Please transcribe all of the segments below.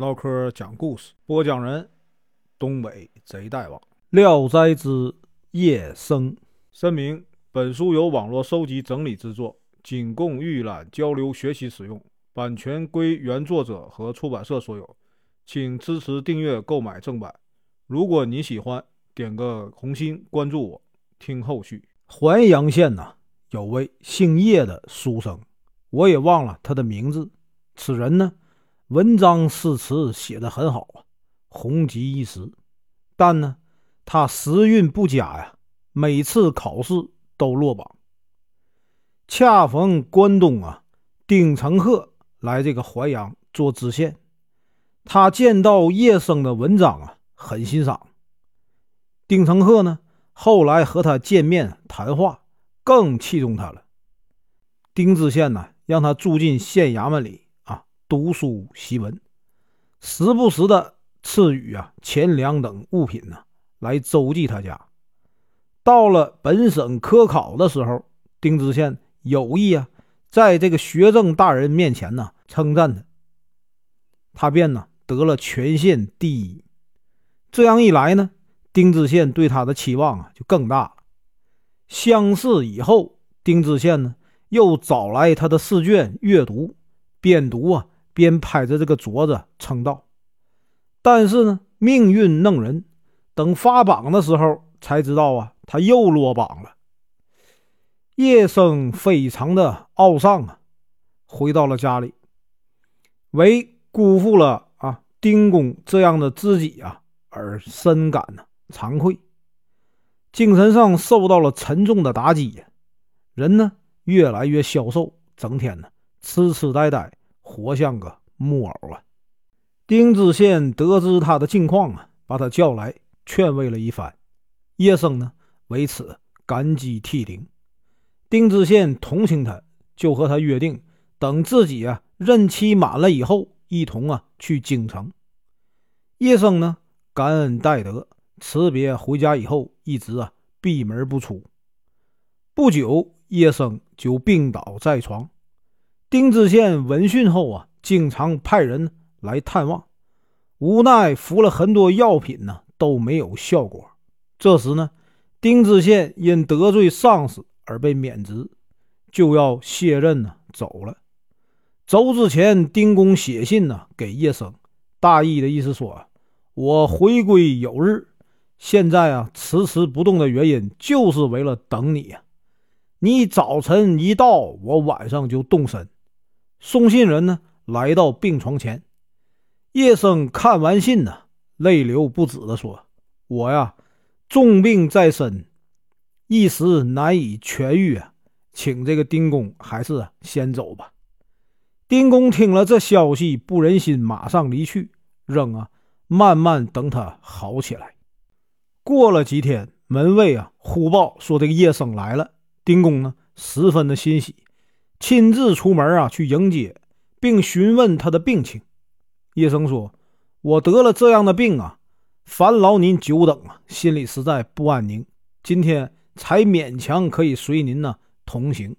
唠嗑讲故事，播讲人：东北贼大王，《聊斋之夜生》。声明：本书由网络收集整理制作，仅供预览、交流、学习使用，版权归原作者和出版社所有，请支持订阅、购买正版。如果你喜欢，点个红心，关注我，听后续。淮阳县呐，有位姓叶的书生，我也忘了他的名字。此人呢？文章诗词写得很好啊，红极一时。但呢，他时运不佳呀，每次考试都落榜。恰逢关东啊，丁承鹤来这个淮阳做知县，他见到叶生的文章啊，很欣赏。丁承鹤呢，后来和他见面谈话，更器重他了。丁知县呢，让他住进县衙门里。读书习文，时不时的赐予啊钱粮等物品呢，来周济他家。到了本省科考的时候，丁知县有意啊，在这个学政大人面前呢称赞他，他便呢得了全县第一。这样一来呢，丁知县对他的期望啊就更大了。乡试以后，丁知县呢又找来他的试卷阅读，边读啊。边拍着这个镯子称道，但是呢，命运弄人，等发榜的时候才知道啊，他又落榜了。叶生非常的懊丧啊，回到了家里，为辜负了啊丁公这样的知己啊而深感呢惭愧，精神上受到了沉重的打击呀，人呢越来越消瘦，整天呢痴痴呆呆。活像个木偶啊！丁知县得知他的境况啊，把他叫来劝慰了一番。叶生呢，为此感激涕零。丁知县同情他，就和他约定，等自己啊任期满了以后，一同啊去京城。叶生呢，感恩戴德，辞别回家以后，一直啊闭门不出。不久，叶生就病倒在床。丁知县闻讯后啊，经常派人来探望，无奈服了很多药品呢，都没有效果。这时呢，丁知县因得罪上司而被免职，就要卸任呢，走了。走之前，丁公写信呢给叶生，大意的意思说：“我回归有日，现在啊迟迟不动的原因，就是为了等你呀。你早晨一到，我晚上就动身。”送信人呢，来到病床前，叶生看完信呢，泪流不止的说：“我呀，重病在身，一时难以痊愈啊，请这个丁公还是先走吧。”丁公听了这消息，不忍心马上离去，仍啊，慢慢等他好起来。过了几天，门卫啊，呼报说这个叶生来了，丁公呢，十分的欣喜。亲自出门啊，去迎接，并询问他的病情。叶生说：“我得了这样的病啊，烦劳您久等啊，心里实在不安宁。今天才勉强可以随您呢同行。”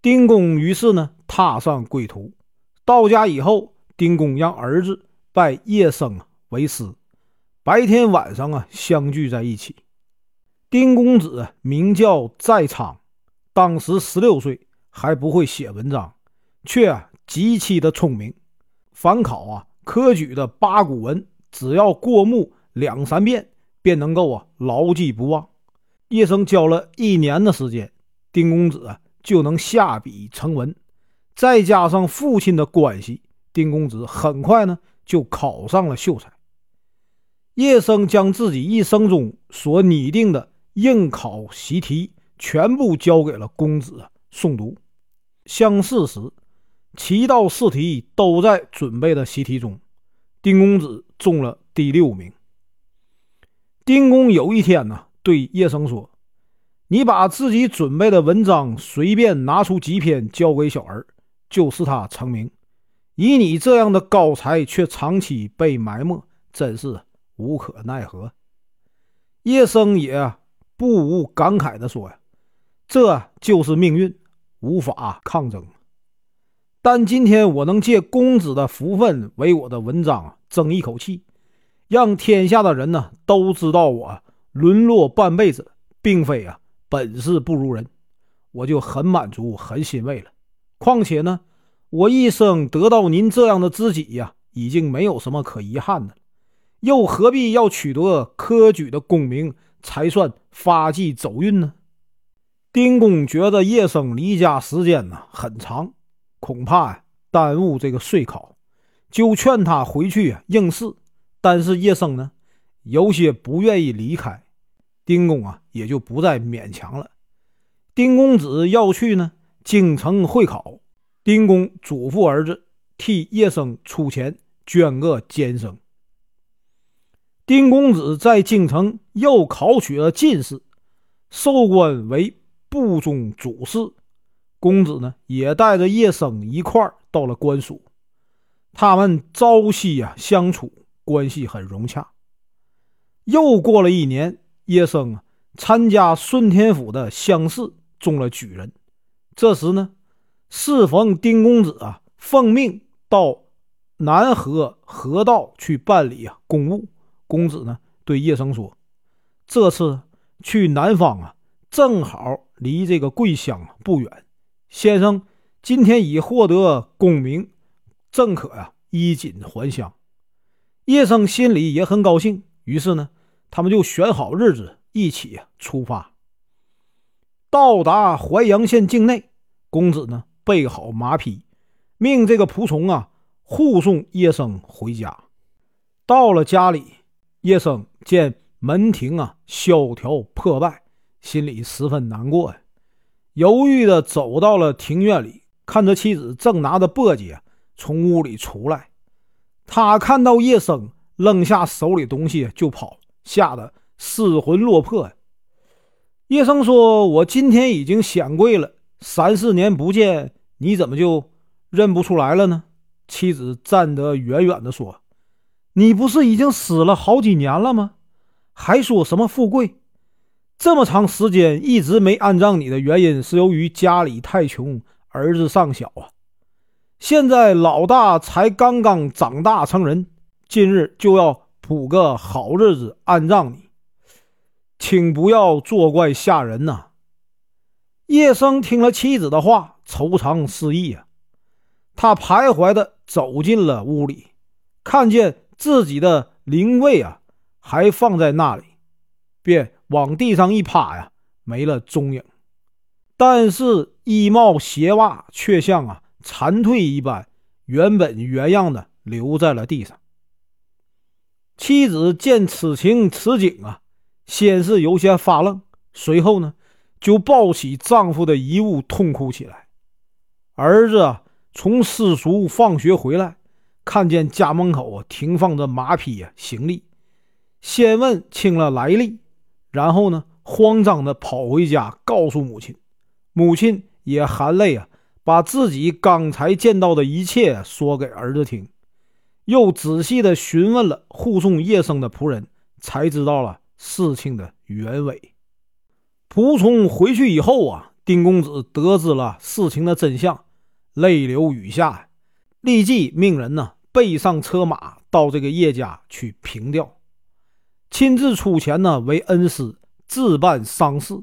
丁公于是呢踏上归途。到家以后，丁公让儿子拜叶生为师，白天晚上啊相聚在一起。丁公子名叫在昌，当时十六岁。还不会写文章，却极其的聪明。凡考啊，科举的八股文，只要过目两三遍，便能够啊牢记不忘。叶生教了一年的时间，丁公子啊就能下笔成文。再加上父亲的关系，丁公子很快呢就考上了秀才。叶生将自己一生中所拟定的应考习题全部交给了公子诵读。相似时，七道试题都在准备的习题中。丁公子中了第六名。丁公有一天呢，对叶生说：“你把自己准备的文章随便拿出几篇交给小儿，就使他成名。以你这样的高才，却长期被埋没，真是无可奈何。”叶生也不无感慨地说：“呀，这就是命运。”无法抗争。但今天我能借公子的福分为我的文章争一口气，让天下的人呢都知道我沦落半辈子，并非啊本事不如人，我就很满足，很欣慰了。况且呢，我一生得到您这样的知己呀，已经没有什么可遗憾的，又何必要取得科举的功名才算发迹走运呢？丁公觉得叶生离家时间呢很长，恐怕呀耽误这个岁考，就劝他回去应试。但是叶生呢有些不愿意离开。丁公啊，也就不再勉强了。丁公子要去呢，京城会考。丁公嘱咐儿子替叶生出钱捐个监生。丁公子在京城又考取了进士，授官为部中主事。公子呢，也带着叶生一块儿到了官署。他们朝夕啊相处，关系很融洽。又过了一年。叶生啊，参加顺天府的乡试，中了举人。这时呢，适逢丁公子啊奉命到南河河道去办理啊公务。公子呢对叶生说：“这次去南方啊，正好离这个桂乡不远。先生今天已获得功名，正可呀衣锦还乡。”叶生心里也很高兴，于是呢。他们就选好日子，一起出发。到达淮阳县境内，公子呢备好马匹，命这个仆从啊护送叶生回家。到了家里，叶生见门庭啊萧条破败，心里十分难过呀。犹豫的走到了庭院里，看着妻子正拿着簸箕从屋里出来，他看到叶生扔下手里东西就跑。吓得失魂落魄呀。叶生说：“我今天已经显贵了，三四年不见，你怎么就认不出来了呢？”妻子站得远远的说：“你不是已经死了好几年了吗？还说什么富贵？这么长时间一直没安葬你的原因，是由于家里太穷，儿子尚小啊。现在老大才刚刚长大成人，今日就要。”补个好日子安葬你，请不要作怪吓人呐！叶生听了妻子的话，愁肠失意啊。他徘徊的走进了屋里，看见自己的灵位啊还放在那里，便往地上一趴呀，没了踪影。但是衣帽鞋袜却像啊残退一般，原本原样的留在了地上。妻子见此情此景啊，先是有些发愣，随后呢，就抱起丈夫的遗物痛哭起来。儿子啊，从私塾放学回来，看见家门口啊停放着马匹啊行李，先问清了来历，然后呢，慌张的跑回家告诉母亲。母亲也含泪啊，把自己刚才见到的一切说给儿子听。又仔细的询问了护送叶生的仆人，才知道了事情的原委。仆从回去以后啊，丁公子得知了事情的真相，泪流雨下，立即命人呢备上车马到这个叶家去凭吊，亲自出钱呢为恩师置办丧事，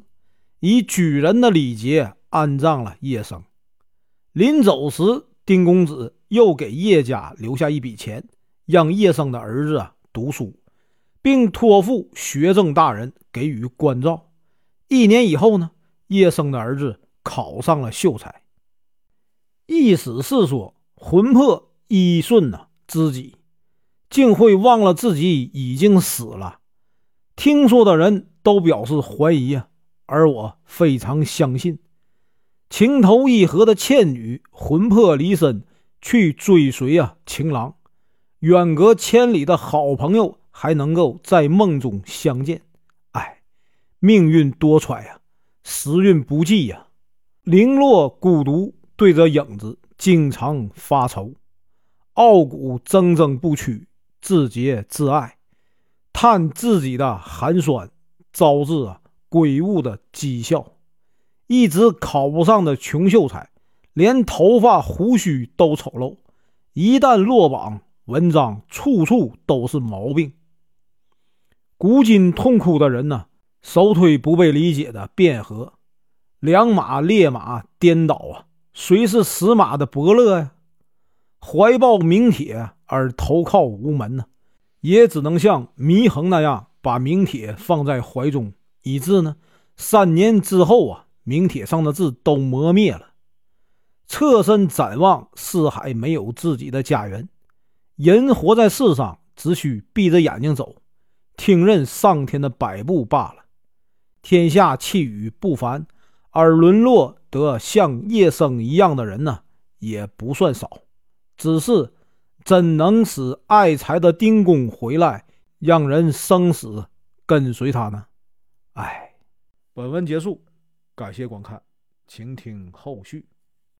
以举人的礼节安葬了叶生。临走时，丁公子。又给叶家留下一笔钱，让叶生的儿子啊读书，并托付学政大人给予关照。一年以后呢，叶生的儿子考上了秀才。意思是说，魂魄依顺呢知己，竟会忘了自己已经死了。听说的人都表示怀疑啊，而我非常相信，情投意合的倩女魂魄离身。去追随啊，情郎，远隔千里的好朋友还能够在梦中相见。哎，命运多舛呀，时运不济呀。零落孤独，对着影子经常发愁，傲骨铮铮不屈，自洁自爱，叹自己的寒酸，招致啊鬼物的讥笑。一直考不上的穷秀才。连头发胡须都丑陋。一旦落榜，文章处处都是毛病。古今痛哭的人呢，首推不被理解的卞和，两马烈马颠倒啊，谁是死马的伯乐呀？怀抱名帖而投靠无门呢，也只能像祢衡那样把名帖放在怀中，以致呢，三年之后啊，名帖上的字都磨灭了。侧身展望四海，没有自己的家园。人活在世上，只需闭着眼睛走，听任上天的摆布罢了。天下气宇不凡，而沦落得像叶生一样的人呢，也不算少。只是，怎能使爱财的丁公回来，让人生死跟随他呢？哎，本文结束，感谢观看，请听后续。